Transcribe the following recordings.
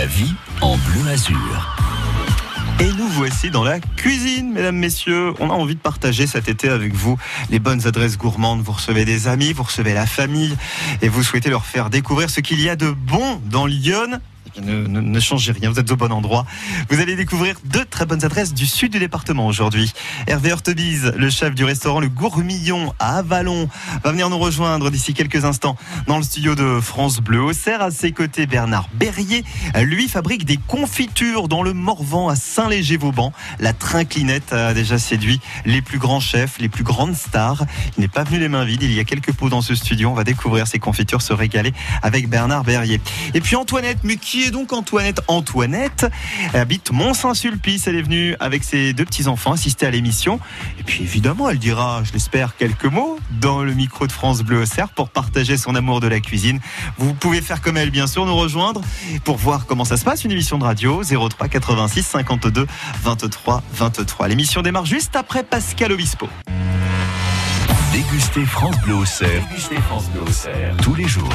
La vie en bleu azur. Et nous voici dans la cuisine, mesdames, messieurs. On a envie de partager cet été avec vous les bonnes adresses gourmandes. Vous recevez des amis, vous recevez la famille et vous souhaitez leur faire découvrir ce qu'il y a de bon dans Lyon ne, changez rien, vous êtes au bon endroit. Vous allez découvrir deux très bonnes adresses du sud du département aujourd'hui. Hervé Hortebise, le chef du restaurant Le Gourmillon à Avalon, va venir nous rejoindre d'ici quelques instants dans le studio de France Bleu. Au cerf, à ses côtés, Bernard Berrier, lui fabrique des confitures dans le Morvan à Saint-Léger-Vauban. La trinclinette a déjà séduit les plus grands chefs, les plus grandes stars. Il n'est pas venu les mains vides, il y a quelques pots dans ce studio. On va découvrir ces confitures, se régaler avec Bernard Berrier. Et puis Antoinette Muki donc Antoinette Antoinette habite Mont-Saint-Sulpice. Elle est venue avec ses deux petits-enfants assister à l'émission. Et puis évidemment, elle dira, je l'espère, quelques mots dans le micro de France Bleu Cerf pour partager son amour de la cuisine. Vous pouvez faire comme elle, bien sûr, nous rejoindre pour voir comment ça se passe. Une émission de radio 03 86 52 23 23. L'émission démarre juste après Pascal Obispo. Dégustez France Bleu France Bleu Tous les jours.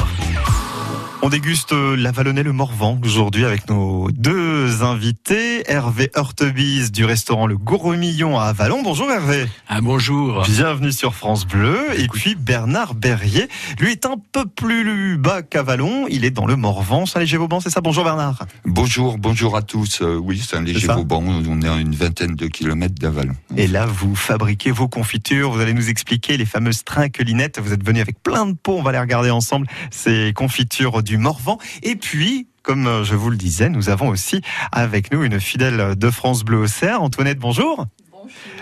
On déguste euh, la Vallonnais le Morvan aujourd'hui avec nos deux invités. Hervé Heurtebise du restaurant Le Gourmillon à Avalon. Bonjour Hervé. Ah, bonjour. Bienvenue sur France Bleu. Et puis Bernard Berrier, lui est un peu plus bas qu'Avalon. Il est dans le Morvan, Saint-Léger-Vauban, c'est ça? Bonjour Bernard. Bonjour, bonjour à tous. Euh, oui, Saint-Léger-Vauban, on est à une vingtaine de kilomètres d'Avalon. Et là, vous fabriquez vos confitures. Vous allez nous expliquer les fameuses trinquelinettes. Vous êtes venu avec plein de pots. On va les regarder ensemble. Ces confitures du Morvan. Et puis, comme euh, je vous le disais, nous avons aussi avec nous une fidèle de France Bleu au Cerf. Antoinette, bonjour.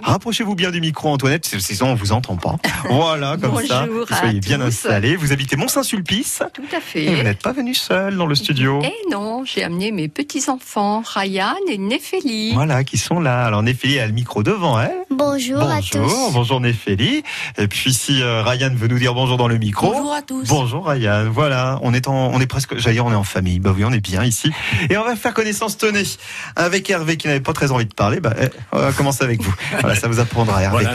Rapprochez-vous bien du micro, Antoinette, sinon on vous entend pas. Voilà, comme ça. soyez bien installés. Vous habitez Mont-Saint-Sulpice. Tout à fait. Et vous n'êtes pas venu seul dans le studio. Eh non, j'ai amené mes petits-enfants, Ryan et Néphélie. Voilà, qui sont là. Alors Néphélie a le micro devant elle. Bonjour, à tous. Bonjour Néphélie. Et puis si euh, Ryan veut nous dire bonjour dans le micro. Bonjour à tous. Bonjour Ryan. Voilà, on est en, on est presque, j'allais dire on est en famille. Bah oui, on est bien ici. Et on va faire connaissance tenez avec Hervé qui n'avait pas très envie de parler. Bah, eh, on va commencer avec vous. Voilà, ça vous apprendra Hervé.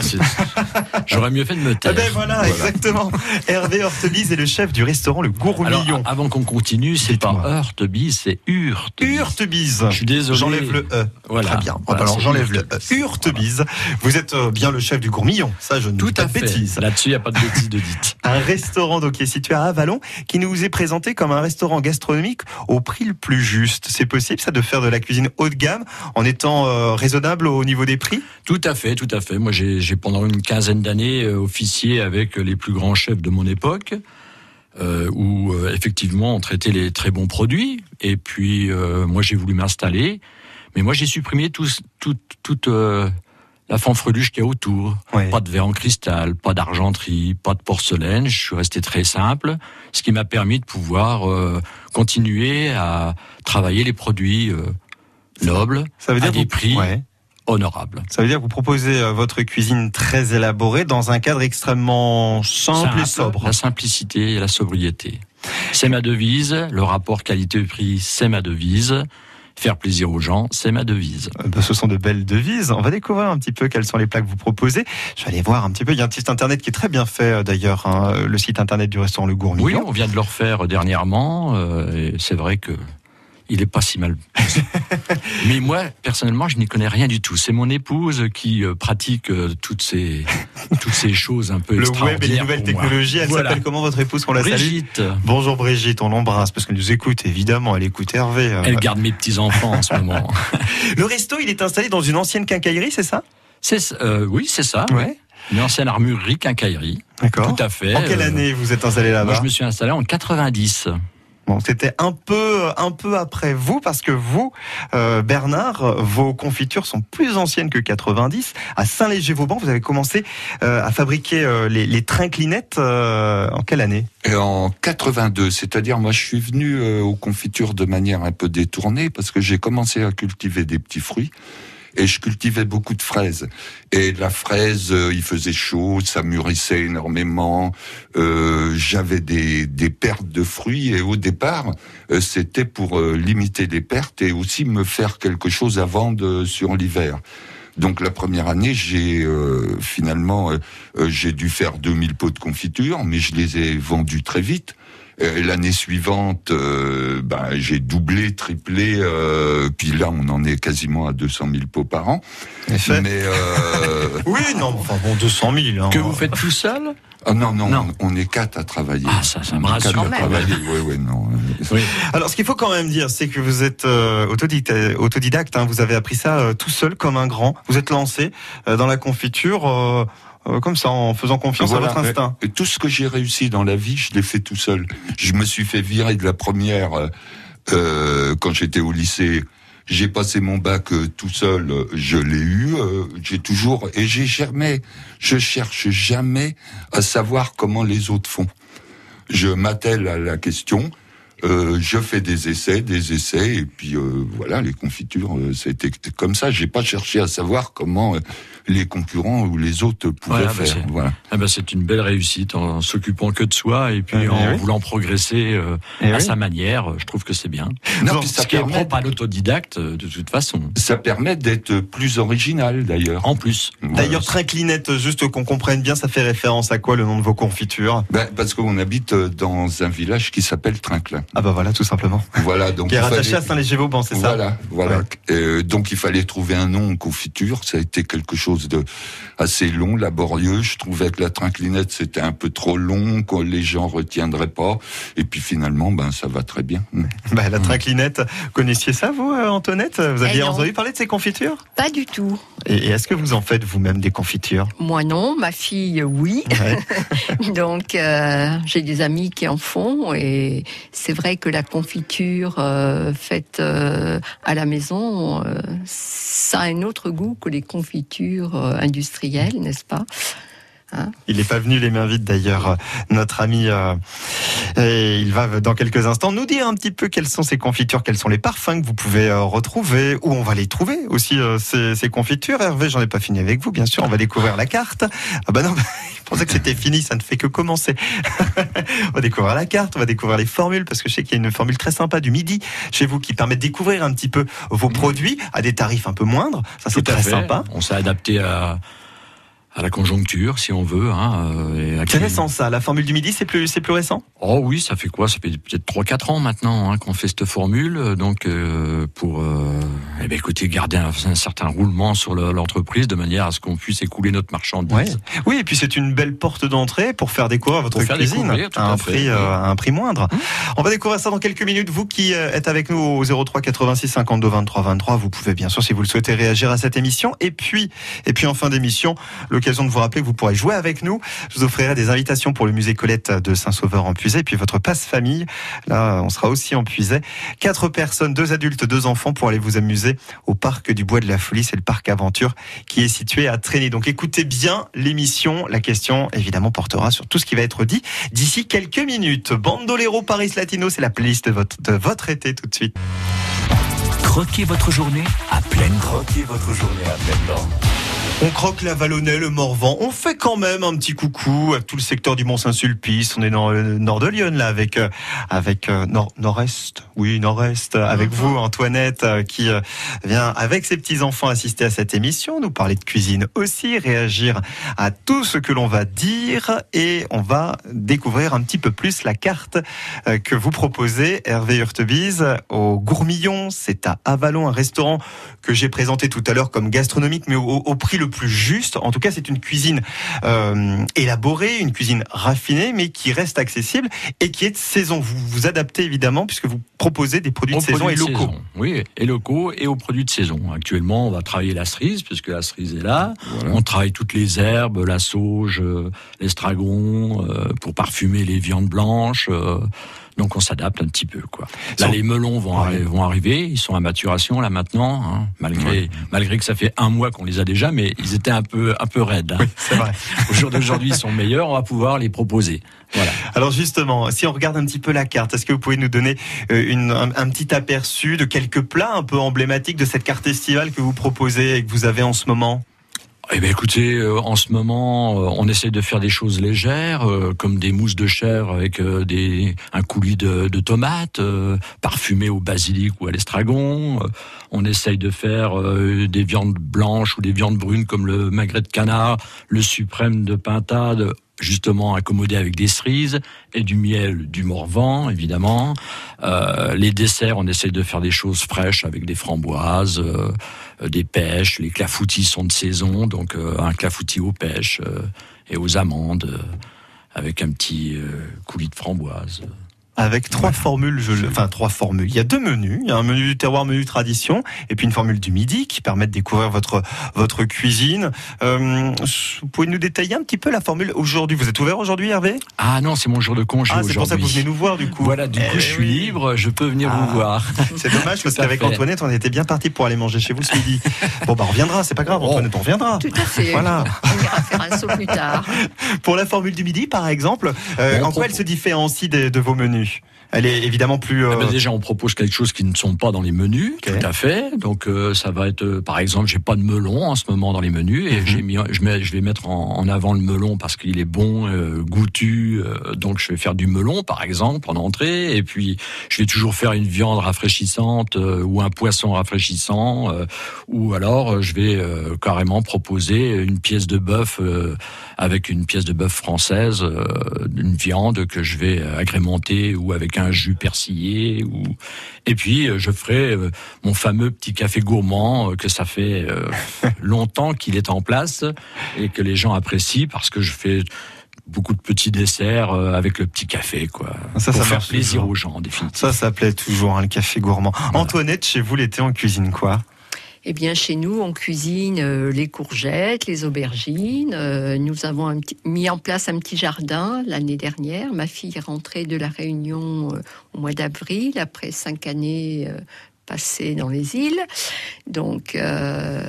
J'aurais mieux fait de me taire. Ah ben voilà, exactement. Hervé Hortebise est le chef du restaurant Le Gourmillon. avant qu'on continue, c'est pas Hortebise, c'est Hurtebise. Hurtebise. Je suis désolé. J'enlève le E. Voilà. Très bien. alors j'enlève le E. Hurtebise. Vous êtes euh, bien le chef du Gourmillon. Ça, je ne Tout dis pas à de bêtises. Là-dessus, il n'y a pas de bêtises de dites. un restaurant donc, qui est situé à Avalon, qui nous est présenté comme un restaurant gastronomique au prix le plus juste. C'est possible, ça, de faire de la cuisine haut de gamme en étant euh, raisonnable au niveau des prix? Tout à fait, tout à fait. Moi, j'ai pendant une quinzaine d'années euh, officié avec les plus grands chefs de mon époque. Euh, où euh, effectivement on traitait les très bons produits. Et puis euh, moi j'ai voulu m'installer, mais moi j'ai supprimé tout, tout, toute la fanfreluche qu'il y a autour. Ouais. Pas de verre en cristal, pas d'argenterie, pas de porcelaine. Je suis resté très simple, ce qui m'a permis de pouvoir euh, continuer à travailler les produits euh, nobles Ça veut dire à des vous- prix Ouais. honorables. Ça veut dire que vous proposez euh, votre cuisine très élaborée dans un cadre extrêmement simple, et sobre. La simplicité et la sobriété. C'est ma devise. Le rapport qualité-prix, c'est ma devise. Faire plaisir aux gens, c'est ma devise. Euh, Ce sont de belles devises. On va découvrir un petit peu quels sont les plats que vous proposez. Je vais aller voir un petit peu. Il y a un site internet qui est très bien fait euh, d'ailleurs, hein, le site internet du restaurant Le Oui, Gourmillon. on vient de le refaire dernièrement. euh, et c'est vrai que il est pas si mal. Mais moi, personnellement, je n'y connais rien du tout. C'est mon épouse qui euh, pratique euh, toutes ces toutes ces choses un peu Le web et les nouvelles technologies. Elle Voilà. s'appelle comment votre épouse qu'on la salue Brigitte. Bonjour Brigitte, on l'embrasse parce qu'elle nous écoute évidemment. Elle écoute Hervé. euh. Elle garde mes petits enfants en ce moment. Le resto, il est installé dans une ancienne quincaillerie, c'est ça C'est euh, oui, c'est ça. Ouais. Une ancienne armurerie, quincaillerie. D'accord. Tout à fait. En quelle année vous êtes installé là-bas Moi, je me suis installé en 90. C'était un peu, un peu après vous, parce que vous, euh, Bernard, vos confitures sont plus anciennes que 90. À Saint-Léger-Vauban, vous avez commencé euh, à fabriquer euh, les, les trinclinettes en quelle année? Et en 82, c'est-à-dire moi je suis venu aux confitures de manière un peu détournée parce que j'ai commencé à cultiver des petits fruits et je cultivais beaucoup de fraises. Et la fraise, euh, il faisait chaud, ça mûrissait énormément. Euh, J'avais des, des pertes de fruits et au départ, euh, c'était pour euh, limiter les pertes et aussi me faire quelque chose à vendre sur l'hiver. Donc la première année, j'ai euh, finalement euh, euh, j'ai dû faire 2000 pots de confiture, mais je les ai vendus très vite. L'année suivante, euh, ben, j'ai doublé, triplé, euh, puis là, on en est quasiment à 200 000 pots par an. Mais euh, Oui, non, enfin bon, 200 000. hein. Que vous faites tout seul? Ah non, non, Non. On, on est quatre à travailler. Ah, ça, ça me On est rassure quatre quand à même. travailler. Oui, oui, non. Oui. Alors, ce qu'il faut quand même dire, c'est que vous êtes euh, autodidacte, autodidacte hein, vous avez appris ça euh, tout seul comme un grand. Vous êtes lancé euh, dans la confiture euh, euh, comme ça, en faisant confiance Voilà. à votre instinct. Et tout ce que j'ai réussi dans la vie, je l'ai fait tout seul. Je me suis fait virer de la première euh, euh, quand j'étais au lycée. J'ai passé mon bac euh, tout seul, euh, je l'ai eu. euh, j'ai toujours et j'ai jamais, je cherche jamais à savoir comment les autres font. Je m'attelle à la question. je fais des essais, des essais, et puis voilà, les confitures, c'était comme ça. J'ai pas cherché à savoir comment les concurrents ou les autres pouvaient Voilà, bah, faire. c'est- Voilà. Ah ben, c'est une belle réussite en s'occupant que de soi et puis Eh en oui. voulant progresser euh, Eh à oui. sa manière. Je trouve que c'est bien. Non, puis ça Ce qui est permet, propre à l'autodidacte, euh, de toute façon. ça permet d'être plus original d'ailleurs. En plus. D'ailleurs, Trinclinette, juste qu'on comprenne bien, ça fait référence à quoi le nom de vos confitures? Ben, parce qu'on habite euh, dans un village qui s'appelle Trinclin. Ah bah voilà, tout simplement. Voilà, donc Qui est rattaché fallait- à Saint-Léger-Vauban, c'est ça? Voilà, voilà. Ouais. Euh, donc il fallait trouver un nom en confiture. Ça a été quelque chose de assez long, laborieux. Je trouvais que la trinclinette c'était un peu trop long, que les gens retiendraient pas. Et puis finalement, ben ça va très bien. Bah, la Trinclinette, connaissiez ça vous, euh, Antoinette Vous aviez Eh non. entendu parler de ces confitures? Pas du tout. Et, et est-ce que vous en faites vous-même des confitures? Moi non, ma fille oui. Ouais. Donc euh, j'ai des amis qui en font et c'est vrai que la confiture euh, faite euh, à la maison, euh, ça a un autre goût que les confitures euh, industrielles, n'est-ce pas? Il n'est pas venu les mains vides d'ailleurs, notre ami. euh, et il va dans quelques instants nous dire un petit peu quelles sont ces confitures, quels sont les parfums que vous pouvez euh, retrouver, où on va les trouver aussi euh, ces, ces confitures. Hervé, j'en ai pas fini avec vous, bien sûr. On va découvrir la carte. Ah bah non, je pensais que c'était fini, ça ne fait que commencer. on va découvrir la carte, on va découvrir les formules parce que je sais qu'il y a une formule très sympa du midi chez vous qui permet de découvrir un petit peu vos produits à des tarifs un peu moindres. Ça c'est très fait. sympa. On s'est adapté à, à la conjoncture, si on veut. Hein, euh, C'est récent ça. La formule du midi, c'est plus, c'est plus récent? Oh oui, ça fait quoi? Ça fait peut-être 3-4 ans maintenant hein, qu'on fait cette formule. euh, Donc, euh, pour euh, eh ben, écoutez, garder un, un certain roulement sur le- l'entreprise de manière à ce qu'on puisse écouler notre marchandise. Ouais. Oui, et puis c'est une belle porte d'entrée pour faire découvrir votre Pour cuisine à un à prix, un moindre. On va découvrir ça dans quelques minutes. Vous qui êtes avec nous au 03 86 52 23 23, vous pouvez bien sûr, si vous le souhaitez, réagir à cette émission. Et puis, et puis en fin d'émission, l'occasion de vous rappeler que vous pourrez jouer avec nous. Je vous offrirai des invitations pour le musée Colette de Saint-Sauveur en Puisay, et puis votre passe famille. Là, on sera aussi en Puisay. Quatre personnes, deux adultes, deux enfants pour aller vous amuser au parc du Bois de la Folie. C'est le parc Aventure qui est situé à Traîner. Donc écoutez bien l'émission. La question, évidemment, portera sur tout ce qui va être dit d'ici quelques minutes. Bandolero Paris Latino, c'est la playlist de votre, de votre été tout de suite. Croquez votre journée à pleine croquez votre journée à pleine dent. On croque la Vallonnais, le Morvan. On fait quand même un petit coucou à tout le secteur du Mont-Saint-Sulpice. On est dans le nord de Lyon, là, avec, euh, avec euh, nord, nord-est. Oui, nord-est. Avec vous, Antoinette, euh, qui vient avec ses petits-enfants assister à cette émission, nous parler de cuisine aussi, réagir à tout ce que l'on va dire et on va découvrir un petit peu plus la carte que vous proposez, Hervé Hurtebise, au Gourmillon. C'est à Avalon, un restaurant que j'ai présenté tout à l'heure comme gastronomique, mais au, au prix le plus juste. En tout cas, c'est une cuisine euh, élaborée, une cuisine raffinée, mais qui reste accessible et qui est de saison. Vous vous adaptez évidemment puisque vous proposez des produits de saison et locaux. saison. Oui, et locaux et aux produits de saison. Actuellement, on va travailler la cerise, puisque la cerise est là. Voilà. On travaille toutes les herbes, la sauge, euh, l'estragon, euh, pour parfumer les viandes blanches. euh, donc on s'adapte un petit peu, quoi. Là, Sans- les melons vont, Ouais. arri- vont arriver. Ils sont à maturation là maintenant, hein, malgré malgré que ça fait un mois qu'on les a déjà, mais ils étaient un peu un peu raides. hein. C'est vrai. Au jour d'aujourd'hui, ils sont meilleurs. On va pouvoir les proposer. Voilà. Alors justement, si on regarde un petit peu la carte, est-ce que vous pouvez nous donner euh, une, un, un petit aperçu de quelques plats un peu emblématiques de cette carte estivale que vous proposez et que vous avez en ce moment? Eh bien, écoutez, euh, en ce moment, euh, on essaie de faire des choses légères, euh, comme des mousses de chair avec euh, des un coulis de, de tomates euh, parfumées au basilic ou à l'estragon. Euh, on essaye de faire des viandes blanches ou des viandes brunes comme le magret de canard, le suprême de pintade justement accommodé avec des cerises et du miel du Morvan, évidemment. Euh, les desserts, on essaie de faire des choses fraîches avec des framboises, euh, des pêches. Les clafoutis sont de saison, donc euh, un clafoutis aux pêches euh, et aux amandes, euh, avec un petit euh, coulis de framboise. Avec trois formules, je, enfin trois formules. Il y a deux menus. Il y a un menu du terroir, menu tradition, et puis une formule du midi qui permet de découvrir votre votre cuisine. Euh, vous pouvez nous détailler un petit peu la formule aujourd'hui? Vous êtes ouvert aujourd'hui, Hervé? Ah non, c'est mon jour de congé Ah, c'est pour ça que vous venez nous voir du coup. Voilà, du Eh coup, je suis libre, je peux venir Ah. vous voir. C'est dommage parce qu'avec. Antoinette, on était bien parti pour aller manger chez vous ce midi. Bon, bah on reviendra, c'est pas grave, Antoinette, on reviendra. Tout à fait. Voilà. On ira faire un saut plus tard. Pour la formule du midi, par exemple, euh, en quoi elle se différencie de vos menus? nicht Elle est évidemment plus. euh, Eh ben, déjà, on propose quelque chose qui ne sont pas dans les menus, tout à fait. Donc, euh, ça va être, euh, par exemple, j'ai pas de melon en ce moment dans les menus, Mhm. et j'ai mis, je, mets, je vais mettre en, en avant le melon parce qu'il est bon, euh, goûtu. euh, donc, je vais faire du melon, par exemple, en entrée, et puis je vais toujours faire une viande rafraîchissante euh, ou un poisson rafraîchissant, euh, ou alors euh, je vais euh, carrément proposer une pièce de bœuf euh, avec une pièce de bœuf française, euh, une viande que je vais agrémenter ou avec un jus persillé ou et puis euh, je ferai euh, mon fameux petit café gourmand euh, que ça fait longtemps qu'il est en place et que les gens apprécient parce que je fais beaucoup de petits desserts avec le petit café quoi Ça, pour ça faire plaisir toujours. aux gens en définitive. Ça, ça plaît toujours, hein, le café gourmand. Antoinette, chez vous, l'été, on cuisine quoi? Eh bien, chez nous, on cuisine euh, les courgettes, les aubergines. Euh, nous avons un petit- mis en place un petit jardin l'année dernière. Ma fille est rentrée de la Réunion euh, au mois d'avril, après cinq années passées dans les îles. Donc, euh,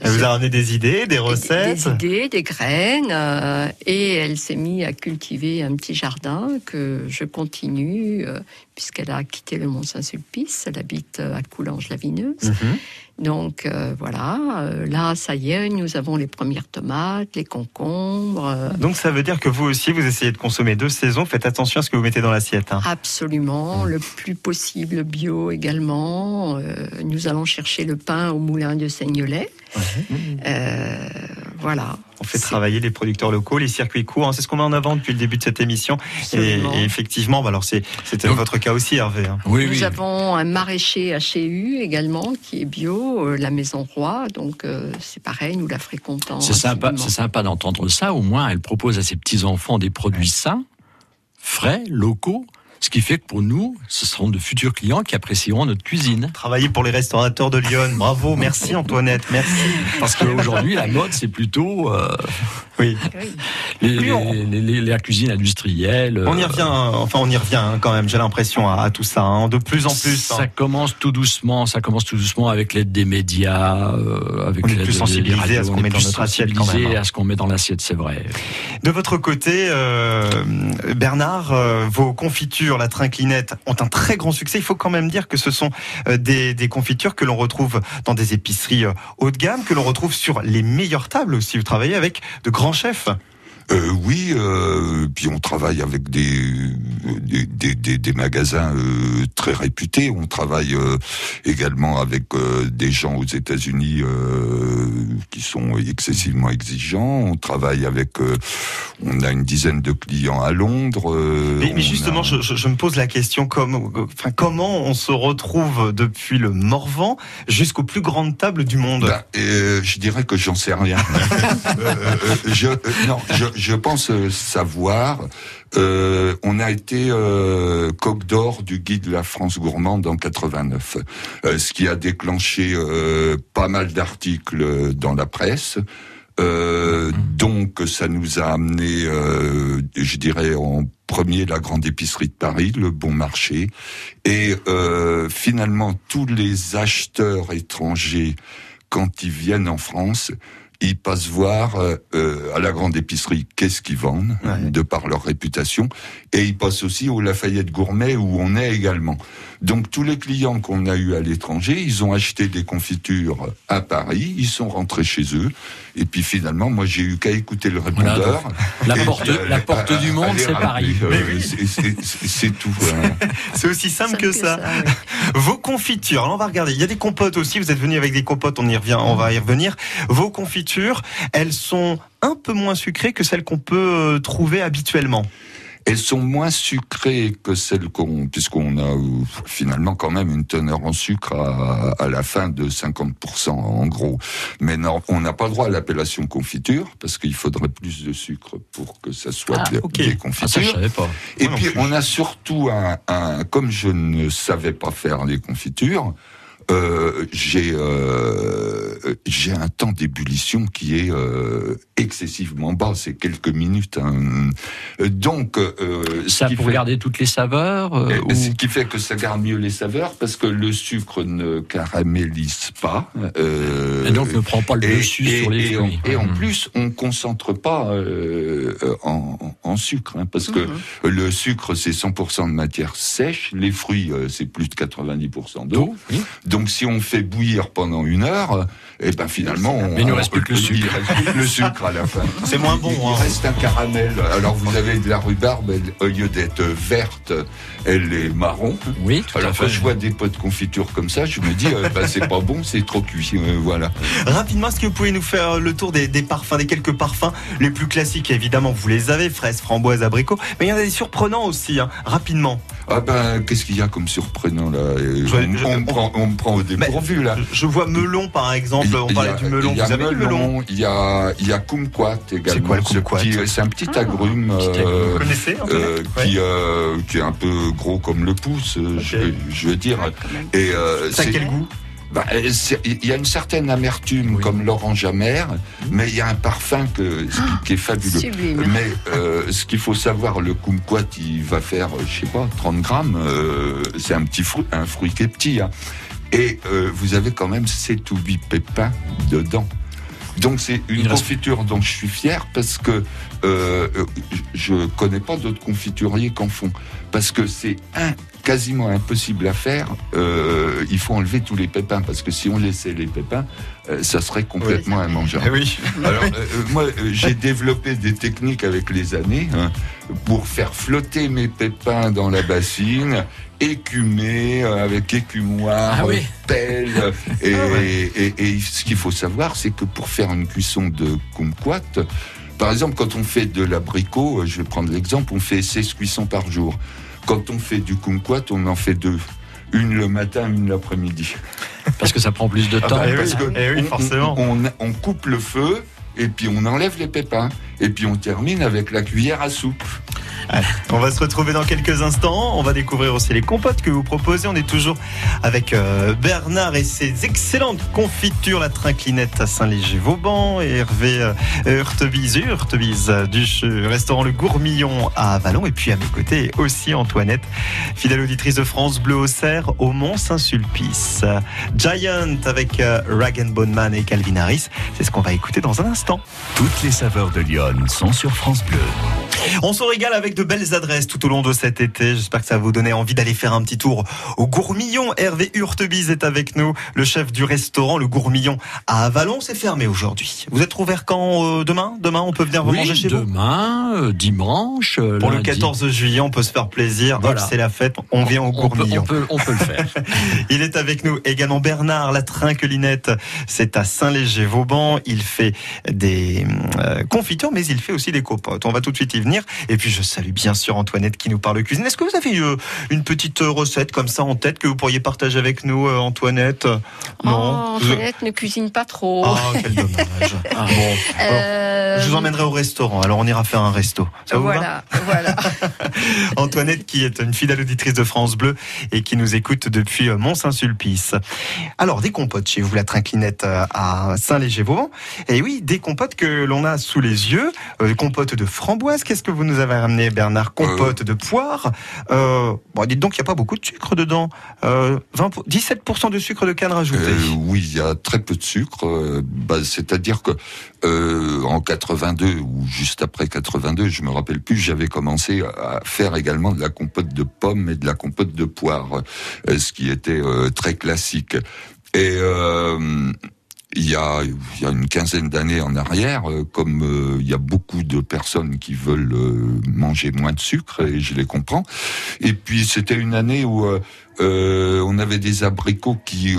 Elle vous a ramené des idées, des recettes? des idées, des graines, euh, et elle s'est mise à cultiver un petit jardin que je continue, euh, puisqu'elle a quitté le Mont-Saint-Sulpice, elle habite à Coulanges-la-Vineuse. Mhm. Donc euh, voilà, euh, là, ça y est, nous avons les premières tomates, les concombres. euh, Donc ça veut dire que vous aussi, vous essayez de consommer deux saisons. Faites attention à ce que vous mettez dans l'assiette. hein. Absolument, le plus possible bio également. Nous allons chercher le pain au moulin de Seignelay. Voilà. On fait travailler les producteurs locaux, les circuits courts. hein. C'est ce qu'on met en avant depuis le début de cette émission. Et, effectivement, bah alors c'est c'était Donc- votre cas aussi, Hervé. hein. Oui, Nous oui. avons un maraîcher HU également qui est bio, euh, la Maison Roi. Donc euh, c'est pareil, nous la fréquentons. C'est sympa, assidûment. c'est sympa d'entendre ça. Au moins, elle propose à ses petits enfants des produits sains, frais, locaux. Ce qui fait que pour nous, ce seront de futurs clients qui apprécieront notre cuisine. Travailler pour les restaurateurs de Lyon. Bravo, merci Antoinette, merci. Parce qu'aujourd'hui, la mode, c'est plutôt euh, Oui. Les, la cuisine industrielle. On y euh, revient, enfin on y revient hein, quand même. J'ai l'impression à, à tout ça, hein, de plus en plus. Ça hein. commence tout doucement, ça commence tout doucement avec l'aide des médias, euh, avec l'aide plus des- sensibilisé radios. à ce qu'on met dans notre assiette quand même, à ce qu'on met dans l'assiette, c'est vrai. De votre côté, euh, Bernard, vos confitures, la trinclinette, ont un très grand succès. Il faut quand même dire que ce sont euh, des, des confitures que l'on retrouve dans des épiceries euh, haut de gamme, que l'on retrouve sur les meilleures tables aussi. Vous travaillez avec de grands chefs. Euh, oui, euh, puis on travaille avec des des, des, des- des magasins euh, très réputés. On travaille euh, également avec euh, des gens aux États-Unis euh, qui sont excessivement exigeants. On travaille avec, euh, on a une dizaine de clients à Londres. euh, Mais, mais justement, a- je, je- je me pose la question comme, enfin, comment on se retrouve depuis le Morvan jusqu'aux plus grandes tables du monde? Ben, euh, je dirais que j'en sais rien. Euh, euh, je, euh, non, je, je pense euh, savoir. Euh, on a été euh, coq d'or du guide de la France gourmande en 89, euh, ce qui a déclenché euh, pas mal d'articles dans la presse. Euh, donc ça nous a amené, euh, je dirais en premier la grande épicerie de Paris, le Bon Marché, et euh, finalement tous les acheteurs étrangers quand ils viennent en France, ils passent voir euh, euh, à la grande épicerie qu'est-ce qu'ils vendent, Ouais. de par leur réputation, et ils passent aussi au Lafayette Gourmet où on est également. Donc tous les clients qu'on a eu à l'étranger, ils ont acheté des confitures à Paris, ils sont rentrés chez eux, et puis finalement, moi j'ai eu qu'à écouter le Voilà, répondeur. La porte, euh, la porte à- du monde, c'est. Paris. Euh, c'est- c'est- tout. hein. C'est aussi simple que ça. oui. Vos confitures, alors on va regarder. Il y a des compotes aussi. Vous êtes venu avec des compotes, on y revient, on va y revenir. Vos confitures confitures, elles sont un peu moins sucrées que celles qu'on peut euh, trouver habituellement. Elles sont moins sucrées que celles qu'on, puisqu'on a euh, finalement quand même une teneur en sucre à, à la fin de 50% en gros. Mais non, on n'a pas le droit à l'appellation confiture parce qu'il faudrait plus de sucre pour que ça soit Ah, des, Ah, ça, je confitures. savais pas. Et Moi puis on a surtout un, un- comme je ne savais pas faire les confitures, euh, j'ai euh, j'ai un temps d'ébullition qui est euh, excessivement bas, c'est quelques minutes. hein. Donc Ça pour fait- garder toutes les saveurs et ou- Ce qui fait que ça garde mieux les saveurs parce que le sucre ne caramélise pas. et donc ne prend pas le et- dessus et- sur les et en- fruits. Et en, Mhm. plus, on concentre pas en, en sucre, hein, parce que le sucre c'est 100% de matière sèche, les fruits c'est plus de 90% d'eau. d'eau. oui. Donc si on fait bouillir pendant une heure, et ben finalement, on, Mais il nous reste plus que le il sucre. reste plus que le sucre à la fin. C'est moins bon, Il, il hein. reste un caramel. Alors vous avez de la rhubarbe, elle, au lieu d'être verte, elle est marron. Oui, tout à fait. quand je vois des pots de confiture comme ça, je me dis, euh, bah, c'est pas bon, c'est trop cuit. euh, voilà. Rapidement, est-ce que vous pouvez nous faire le tour des, des parfums, des quelques parfums les plus classiques? Évidemment, vous les avez, fraises, framboises, abricots, mais il y en a des surprenants aussi, hein. rapidement. Ah ben, qu'est-ce qu'il y a comme surprenant là Euh, Je- on, je- on me prend, on me prend au dépourvu là. Je vois melon par exemple, on Il parlait a- du melon, il y a vous avez le melon Il y a, il y a kumquat également. quoi, le kumquat C'est un petit Ah, agrume. euh, Vous connaissez euh, Ouais. qui, euh, qui est un peu gros comme le pouce, je, je veux dire. Et Ça a c'est- quel goût? Bah, euh, il y a une certaine amertume Oui. comme l'orange amer, mais il y a un parfum que, qui, qui est fabuleux. Sublime. Mais euh, ce qu'il faut savoir, le kumquat, il va faire, euh, je sais pas, 30 grammes. euh, c'est un petit fruit, un fruit qui est petit. hein. Et euh, vous avez quand même 7 ou 8 pépins dedans. Donc c'est une Il confiture dont je suis fier parce que euh, euh, je connais pas d'autres confituriers qu'en font. Parce que c'est un quasiment impossible à faire. Euh, il faut enlever tous les pépins parce que si on laissait les pépins, euh, ça serait complètement immangeable. Eh oui. Alors, euh, moi, euh, j'ai développé des techniques avec les années hein, pour faire flotter mes pépins dans la bassine, écumer euh, avec écumoire, Ah oui. pelle. Et, Ah ouais. et- et ce qu'il faut savoir, c'est que pour faire une cuisson de kumquat, par exemple, quand on fait de l'abricot, je vais prendre l'exemple, on fait 16 cuissons par jour. Quand on fait du kumquat, on en fait deux. Une le matin, une l'après-midi. Parce que ça prend plus de temps. bah, eh oui. Parce que Eh oui, on- forcément. On, on- on coupe le feu et puis on enlève les pépins. Et puis on termine avec la cuillère à soupe. On va se retrouver dans quelques instants. On va découvrir aussi les compotes que vous proposez. On est toujours avec euh, Bernard et ses excellentes confitures, la trinclinette à Saint-Léger-Vauban et Hervé euh, Hurtebise, Hurtebise euh, du ch- restaurant Le Gourmillon à Vallon. Et puis à mes côtés aussi Antoinette, fidèle auditrice de France Bleu au Cerf au Mont-Saint-Sulpice. Euh, Giant avec euh, Rag and Bone Man et Calvin Harris. C'est ce qu'on va écouter dans un instant. Toutes les saveurs de Lyon sont sur France Bleu. On se régale avec de belles adresses tout au long de cet été. J'espère que ça vous donner envie d'aller faire un petit tour au Gourmillon. Hervé Hurtebise est avec nous, le chef du restaurant Le Gourmillon à Avalon. C'est fermé aujourd'hui. Vous êtes ouvert quand euh, Demain? Demain, on peut venir vous Oui, manger chez vous? demain, euh, dimanche. euh, Pour le lundi. 14 juillet, on peut se faire plaisir. Voilà. c'est la fête. On vient au on peut, Gourmillon. on, peut, on peut le faire. Il est avec nous également Bernard La Trinquelinette. C'est à Saint-Léger-Vauban. Il fait des euh, confitures, mais il fait aussi des copotes. On va tout de suite y venir. Et puis je salue bien sûr Antoinette qui nous parle cuisine. Est-ce que vous avez euh, une petite euh, recette comme ça en tête que vous pourriez partager avec nous, euh, Antoinette? Oh, Antoinette ne cuisine pas trop. Ah, quel dommage. Ah. Bon, je vous emmènerai au restaurant. Alors on ira faire un resto. Ça vous va? Voilà, voilà. Antoinette qui est une fidèle auditrice de France Bleu et qui nous écoute depuis Mont-Saint-Sulpice. Alors, des compotes chez vous, la trinclinette à Saint-Léger-Vauban. Et oui, des compotes que l'on a sous les yeux. Euh, compote de framboise. Qu'est-ce que vous nous avez ramené, Bernard Compote de poire. Euh, bon, dites donc, il n'y a pas beaucoup de sucre dedans. Euh, 20 pour- 17% de sucre de canne rajouté. Euh, oui, il y a très peu de sucre. euh, bah, C'est-à-dire que euh, en 82 ou juste après 82, je me rappelle plus, j'avais commencé à faire également de la compote de pommes et de la compote de poire, euh, ce qui était euh, très classique. Et euh, il y a, il y a une quinzaine d'années en arrière, euh, comme euh, il y a beaucoup de personnes qui veulent euh, manger moins de sucre, et je les comprends. Et puis c'était une année où on avait des abricots qui,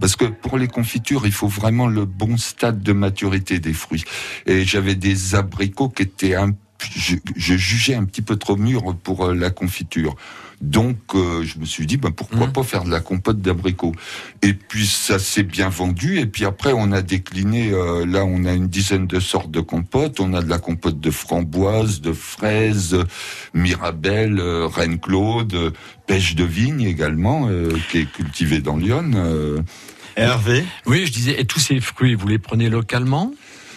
parce que pour les confitures, il faut vraiment le bon stade de maturité des fruits. Et j'avais des abricots qui étaient un je, je, jugeais un petit peu trop mûrs pour la confiture. Donc, euh, je me suis dit, ben, pourquoi mmh. pas faire de la compote d'abricots Et puis, ça s'est bien vendu. Et puis après, on a décliné. Euh, là, on a une dizaine de sortes de compotes. On a de la compote de framboise, de fraises, mirabelle, euh, reine Claude, pêche de vigne également, qui est cultivée dans Lyon. Hervé? Oui, je disais, et tous ces fruits, vous les prenez localement?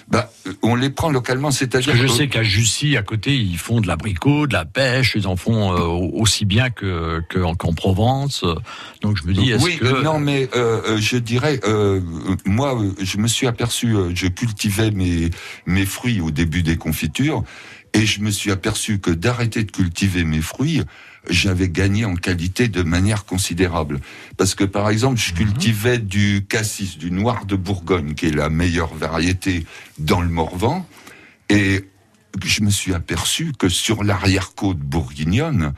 Bah, on les prend localement, c'est-à-dire. Je sais qu'à Jussy, à côté, ils font de l'abricot, de la pêche, ils en font euh, aussi bien que qu'en Provence. Donc je me dis, est-ce oui, que non, mais euh, euh, je dirais, moi, je me suis aperçu, je cultivais mes mes fruits au début des confitures, et je me suis aperçu que d'arrêter de cultiver mes fruits, j'avais gagné en qualité de manière considérable. Parce que par exemple, je mhm. cultivais du cassis, du noir de Bourgogne, qui est la meilleure variété dans le Morvan, et je me suis aperçu que sur l'arrière-côte bourguignonne,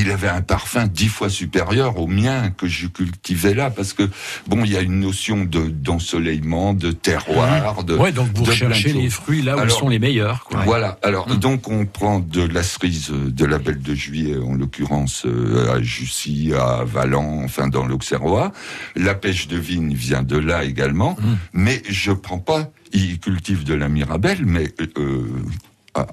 il avait un parfum dix fois supérieur au mien que je cultivais là, parce que bon, il y a une notion de d'ensoleillement, de terroir, de. Ouais, donc vous recherchez les fruits là où ils sont les meilleurs. Quoi. Voilà. Alors hum. donc on prend de la cerise de la Belle de Juillet, en l'occurrence euh, à Jussy, à Valent, enfin dans l'Auxerrois. La pêche de vigne vient de là également, hum. mais je prends pas. Ils cultivent de la Mirabelle, mais euh, euh,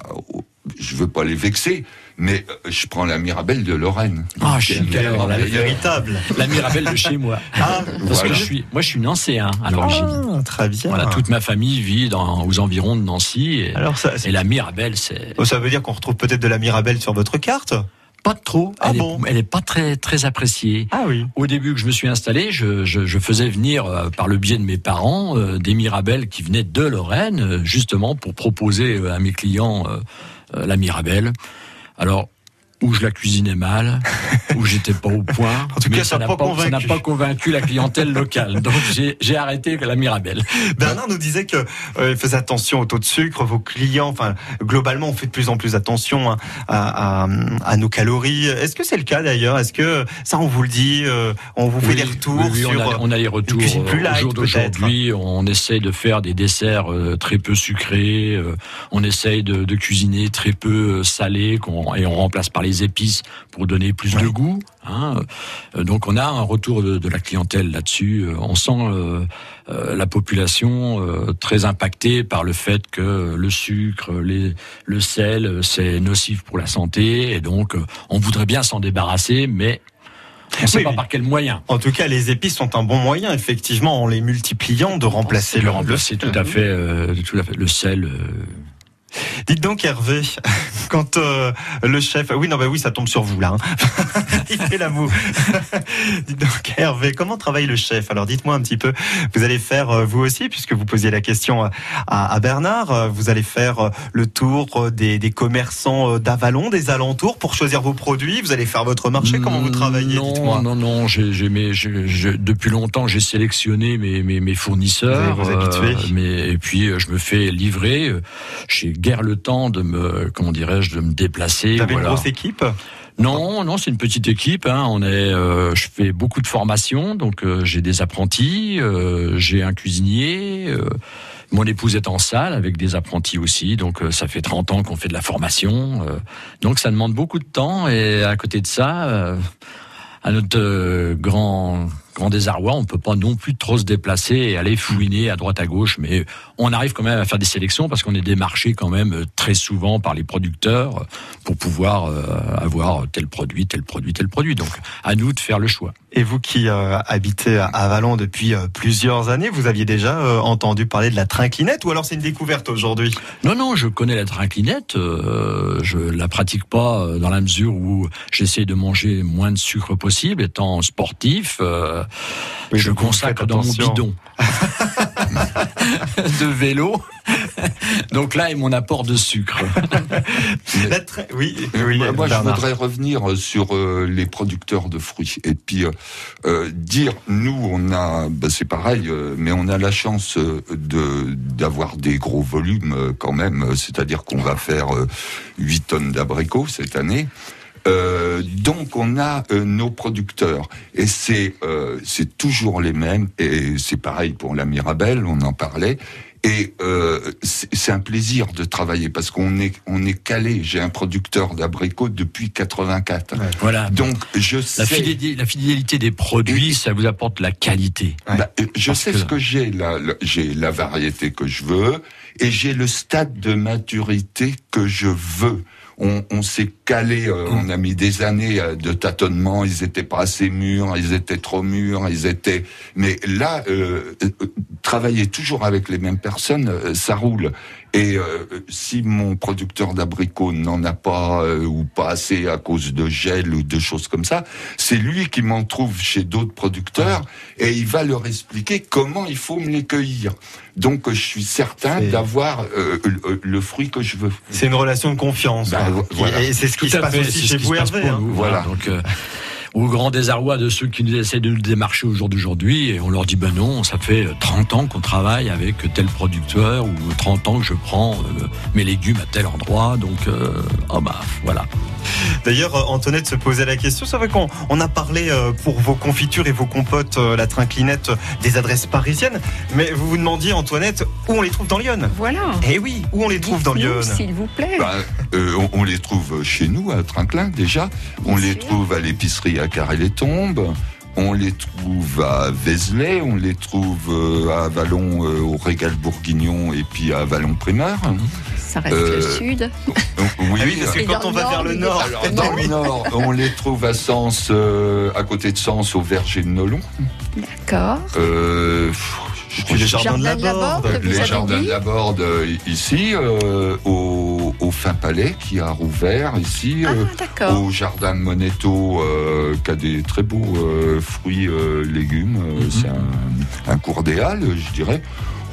je veux pas les vexer, mais euh, je prends la Mirabelle de Lorraine. Ah, alors, la véritable. La Mirabelle de chez moi. Ah, parce que je suis, moi, je suis nancéen à l'origine. Ah, très bien. Voilà, toute ma famille vit dans, aux environs de Nancy. Et, alors ça, et la Mirabelle, c'est. Oh, ça veut dire qu'on retrouve peut-être de la Mirabelle sur votre carte? Pas trop. Ah elle, bon? est, elle est pas très très appréciée. Ah oui. Au début que je me suis installé, je, je, je faisais venir euh, par le biais de mes parents euh, des mirabelles qui venaient de Lorraine, justement pour proposer à mes clients la mirabelle. Alors où je la cuisinais mal, où j'étais pas au point. en tout cas, ça n'a pas, pas, convaincu la clientèle locale. Donc j'ai arrêté la Mirabelle. Bernard nous disait que euh, faisait attention au taux de sucre. Vos clients, enfin globalement, on fait de plus en plus attention hein, à, à, à, nos calories. Est-ce que c'est le cas d'ailleurs? Est-ce que ça, on vous le dit euh, On vous fait des retours oui, sur on a, on a les retours. Plus au jour d'aujourd'hui, on essaye de faire des desserts euh, très peu sucrés. on essaye de, de, cuisiner très peu salé, et on remplace par les épices pour donner plus de goût. Hein. Euh, donc on a un retour de, la clientèle là-dessus. Euh, on sent euh, la population très impactée par le fait que le sucre, les, le sel, c'est nocif pour la santé. Et donc on voudrait bien s'en débarrasser, mais on ne sait pas par quel moyen. En tout cas, les épices sont un bon moyen, effectivement, en les multipliant, de remplacer le, remplacer tout à fait, tout à fait le sel. Dites donc Hervé, quand euh, le chef, oui non bah oui ça tombe sur vous là, hein. il fait l'amour. dites donc Hervé, comment travaille le chef? Alors dites-moi un petit peu, vous allez faire euh, vous aussi puisque vous posiez la question à, Bernard, euh, vous allez faire le tour des, commerçants d'Avalon, des alentours pour choisir vos produits. Vous allez faire votre marché. Comment vous travaillez Non non non, j'ai, depuis longtemps j'ai sélectionné mes, mes, fournisseurs, vous, habitués. mais et puis je me fais livrer chez guère le temps de me, comment dirais-je, de me déplacer. Vous avez une grosse équipe? Non, non, c'est une petite équipe. Hein. On est, euh, je fais beaucoup de formations, donc euh, j'ai des apprentis, euh, j'ai un cuisinier. mon épouse est en salle avec des apprentis aussi, donc ça fait 30 ans qu'on fait de la formation. donc ça demande beaucoup de temps et à côté de ça, à notre grand grand désarroi, on peut pas non plus trop se déplacer et aller fouiner à droite à gauche, mais on arrive quand même à faire des sélections parce qu'on est démarché quand même euh, très souvent par les producteurs euh, pour pouvoir euh, avoir tel produit, tel produit, tel produit. Donc à nous de faire le choix. Et vous qui habitez à Vallon depuis plusieurs années, vous aviez déjà entendu parler de la trinclinette ou alors c'est une découverte aujourd'hui? Non, non, je connais la trinclinette. je la pratique pas dans la mesure où j'essaie de manger moins de sucre possible, étant sportif je consacre dans mon bidon. De vélo. Donc là est mon apport de sucre. Oui, oui, moi, moi, je voudrais revenir euh, sur euh, les producteurs de fruits. Et puis euh, euh, dire nous on a bah, c'est pareil euh, mais on a la chance de d'avoir des gros volumes euh, quand même. C'est-à-dire qu'on va faire euh, 8 tonnes d'abricots cette année euh, donc on a euh, nos producteurs. Et c'est euh, c'est toujours les mêmes. Et c'est pareil pour la Mirabelle on en parlait. Et euh, c'est un plaisir de travailler parce qu'on est on est calé. J'ai un producteur d'abricots depuis 84 Voilà. donc je La sais fidélité, la fidélité des produits, ça vous apporte la qualité. Bah, euh, je sais que- ce que j'ai là là, j'ai la variété que je veux. Et j'ai le stade de maturité que je veux. On, on s'est calé, euh, on a mis des années euh, de tâtonnement. Ils étaient pas assez mûrs, ils étaient trop mûrs, ils étaient. Mais là, euh, euh, travailler toujours avec les mêmes personnes, euh, ça roule. Et euh, si mon producteur d'abricots n'en a pas euh, ou pas assez à cause de gel ou de choses comme ça, c'est lui qui m'en trouve chez d'autres producteurs et il va leur expliquer comment il faut me les cueillir. Donc je suis certain d'avoir euh, le, le fruit que je veux. C'est une relation de confiance. Bah, quoi. voilà. Et c'est ce qui se passe aussi c'est chez vous, Hervé. hein. Voilà. Donc, euh, au grand désarroi de ceux qui nous essaient de nous démarcher au jour d'aujourd'hui, et on leur dit ben non, ça fait 30 ans qu'on travaille avec tel producteur ou 30 ans que je prends euh, mes légumes à tel endroit, donc euh, oh bah voilà. D'ailleurs, euh, Antoinette se posait la question. C'est vrai qu'on on a parlé euh, pour vos confitures et vos compotes, euh, la trinclinette, euh, des adresses parisiennes. Mais vous vous demandiez, Antoinette, où on les trouve dans Lyon? Voilà. Eh oui, où on les trouve dans Lyon? S'il vous plaît. Bah, euh, on, on les trouve chez nous à Trinquelin déjà. On Bien les sûr. trouve à l'épicerie à Carré-les-Tombes. On les trouve à Vézelay, on les trouve euh, à Vallon euh, au Régal Bourguignon et puis à Vallon Primeur. Ça reste euh, le sud. Donc, oui, Ah oui, parce que quand on va vers le nord, pas- alors, dans oui. le nord, on les trouve à Sens, euh, à côté de Sens, au Verger de Nolon. D'accord. Euh, les jardins de la Borde. Les jardins de la Borde euh, ici, euh, au Fin Palais qui a rouvert ici. Ah, euh, au jardin de Moneto, euh, qui a des très beaux euh, fruits, euh, légumes. Mhm. C'est un, un cours des Halles, je dirais.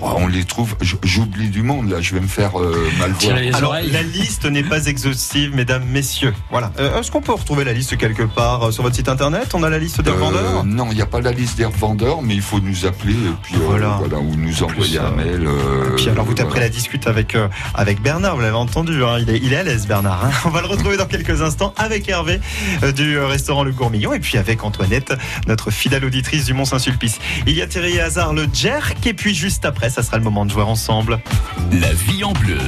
Oh, on les trouve. J'oublie du monde là. Je vais me faire euh, mal voir. Alors, oreilles. la liste n'est pas exhaustive, mesdames, messieurs. Voilà. Euh, Est-ce qu'on peut retrouver la liste quelque part euh, sur votre site internet? On a la liste des Euh, revendeurs non, il n'y a pas la liste des revendeurs, mais il faut nous appeler et puis euh, Voilà. voilà. ou nous envoyer un mail. euh, Puis alors vous taperez voilà. la discute avec euh, avec Bernard, vous l'avez entendu, hein, il, est, il est à l'aise Bernard. hein. On va le retrouver dans quelques instants avec Hervé euh, du restaurant Le Gourmillon et puis avec Antoinette, notre fidèle auditrice du Mont-Saint-Sulpice. Il y a Thierry Hazard, le jerk et puis juste après, ça sera le moment de jouer ensemble. La vie en bleu.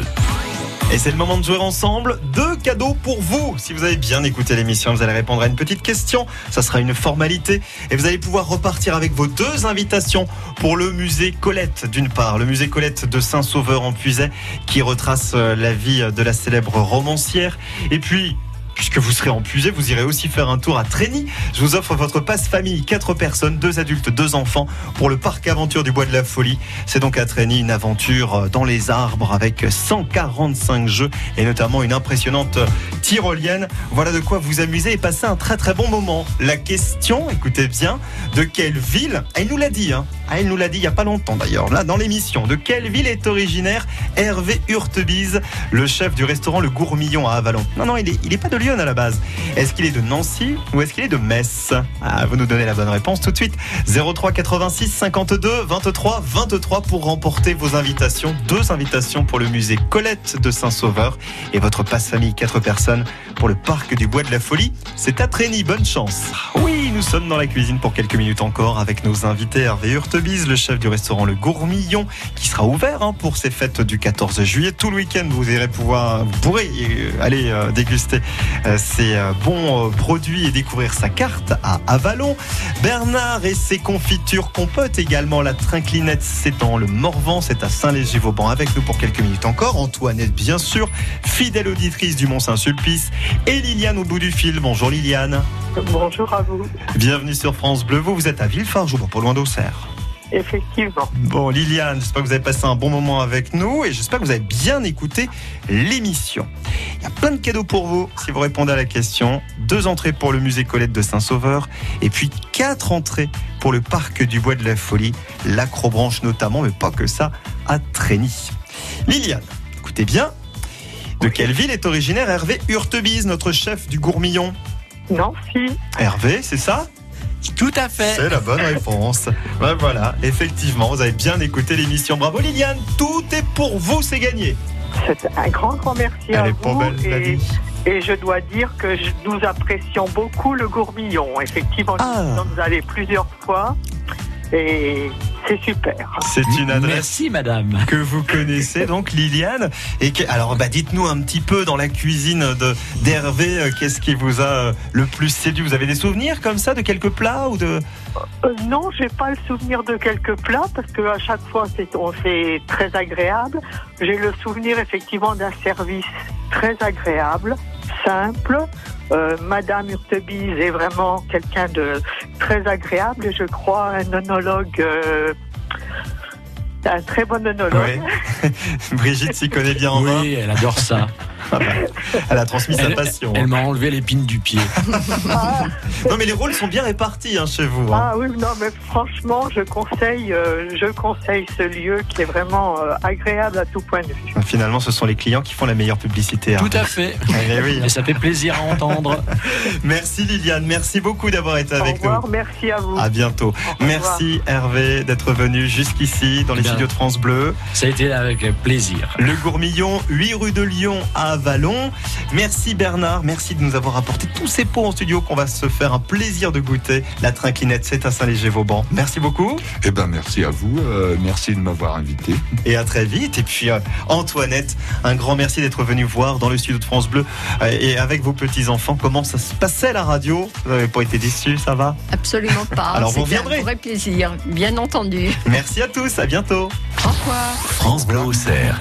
Et c'est le moment de jouer ensemble. Deux cadeaux pour vous. Si vous avez bien écouté l'émission, vous allez répondre à une petite question. Ça sera une formalité. Et vous allez pouvoir repartir avec vos deux invitations pour le musée Colette. D'une part, le musée Colette de Saint-Sauveur en Puisaye, qui retrace euh, la vie de la célèbre romancière. Et puis, Puisque vous serez en vous irez aussi faire un tour à Trény. Je vous offre votre passe famille, quatre personnes, deux adultes, deux enfants, pour le parc aventure du Bois de la Folie. C'est donc à Trény une aventure dans les arbres avec 145 jeux et notamment une impressionnante tyrolienne. Voilà de quoi vous amuser et passer un très très bon moment. La question, écoutez bien, de quelle ville Elle nous l'a dit, hein. Ah, elle nous l'a dit il y a pas longtemps d'ailleurs, là dans l'émission. De quelle ville est originaire Hervé Hurtebise, le chef du restaurant Le Gourmillon à Avalon? Non, non, il est, il est pas de Est-ce qu'il est de Nancy ou est-ce qu'il est de Metz ah, Vous nous donnez la bonne réponse tout de suite. 03 86 52 23 23 pour remporter vos invitations. Deux invitations pour le musée Colette de Saint-Sauveur et votre passe famille 4 personnes pour le parc du Bois de la Folie. C'est à Trény, bonne chance. Oui, nous sommes dans la cuisine pour quelques minutes encore avec nos invités Hervé Hurtebise, le chef du restaurant Le Gourmillon, qui sera ouvert hein, pour ces fêtes du 14 juillet. Tout le week-end, vous irez pouvoir, pourrez euh, aller euh, déguster euh, ces euh, bons produits et découvrir sa carte à Avalon. Bernard et ses confitures compotes également. La trinclinette, c'est dans le Morvan, c'est à Saint-Léger-Vauban avec nous pour quelques minutes encore. Antoinette, bien sûr, fidèle auditrice du Mont-Saint-Sulpice. Et Liliane au bout du fil. Bonjour Liliane. Bonjour à vous. Bienvenue sur France Bleu. Vous, vous êtes à Villefarge, pas loin d'Auxerre. Effectivement. Bon, Liliane, j'espère que vous avez passé un bon moment avec nous et j'espère que vous avez bien écouté l'émission. Il y a plein de cadeaux pour vous si vous répondez à la question. Deux entrées pour le musée Colette de Saint-Sauveur et puis quatre entrées pour le parc du Bois de la Folie, l'acrobranche notamment, mais pas que ça, à Trény. Liliane, écoutez bien. De quelle ville est originaire Hervé Hurtebise, notre chef du gourmillon? Nancy. Hervé, c'est ça? Tout à fait. C'est la bonne réponse. Ben voilà, effectivement, vous avez bien écouté l'émission. Bravo Liliane, tout est pour vous, c'est gagné. C'est un grand, grand merci Elle à est vous. belle, et, et je dois dire que je- nous apprécions beaucoup le gourmillon. Effectivement, Ah. nous sommes allés plusieurs fois et c'est super. C'est une adresse Merci, madame. que vous connaissez donc Liliane et que, alors bah dites-nous un petit peu dans la cuisine de d'Hervé euh, qu'est-ce qui vous a euh, le plus séduit? Vous avez des souvenirs comme ça de quelques plats ou de? Euh, non, j'ai pas le souvenir de quelques plats parce que à chaque fois c'est on- c'est très agréable. J'ai le souvenir effectivement d'un service très agréable, simple. Euh, Madame Hurtebise est vraiment quelqu'un de très agréable et je crois un onologue, euh, un très bon onologue. Ouais. Brigitte s'y connaît bien en Oui, elle adore ça. elle a transmis sa passion elle m'a enlevé l'épine du pied. Ah, non mais les rôles sont bien répartis hein, chez vous hein. ah oui, non, mais franchement, je conseille, euh, je conseille ce lieu qui est vraiment euh, agréable à tout point de vue. finalement ce sont les clients qui font la meilleure publicité Tout Hervé. à fait. Eh oui. Et ça fait plaisir à entendre. merci Liliane merci beaucoup d'avoir été Au avec nous revoir, merci à vous. à bientôt Au merci Hervé d'être venu jusqu'ici dans les Bien. studios de France Bleu Ça a été avec plaisir. Le Gourmillon, 8 rue de Lyon à Vallon. Merci Bernard, merci de nous avoir apporté tous ces pots en studio qu'on va se faire un plaisir de goûter. La trinclinette, c'est à Saint-Léger-Vauban. Merci beaucoup Eh ben, merci à vous. euh, merci de m'avoir invité. et à très vite. Et puis euh, Antoinette, un grand merci d'être venu voir dans le studio de France Bleu euh, et avec vos petits-enfants comment ça se passait la radio? Vous n'avez pas été déçus, ça va? Absolument pas. Alors, vous reviendrez. un vrai plaisir, bien entendu. Merci à tous, à bientôt. Au revoir. France Bleu Auxerre.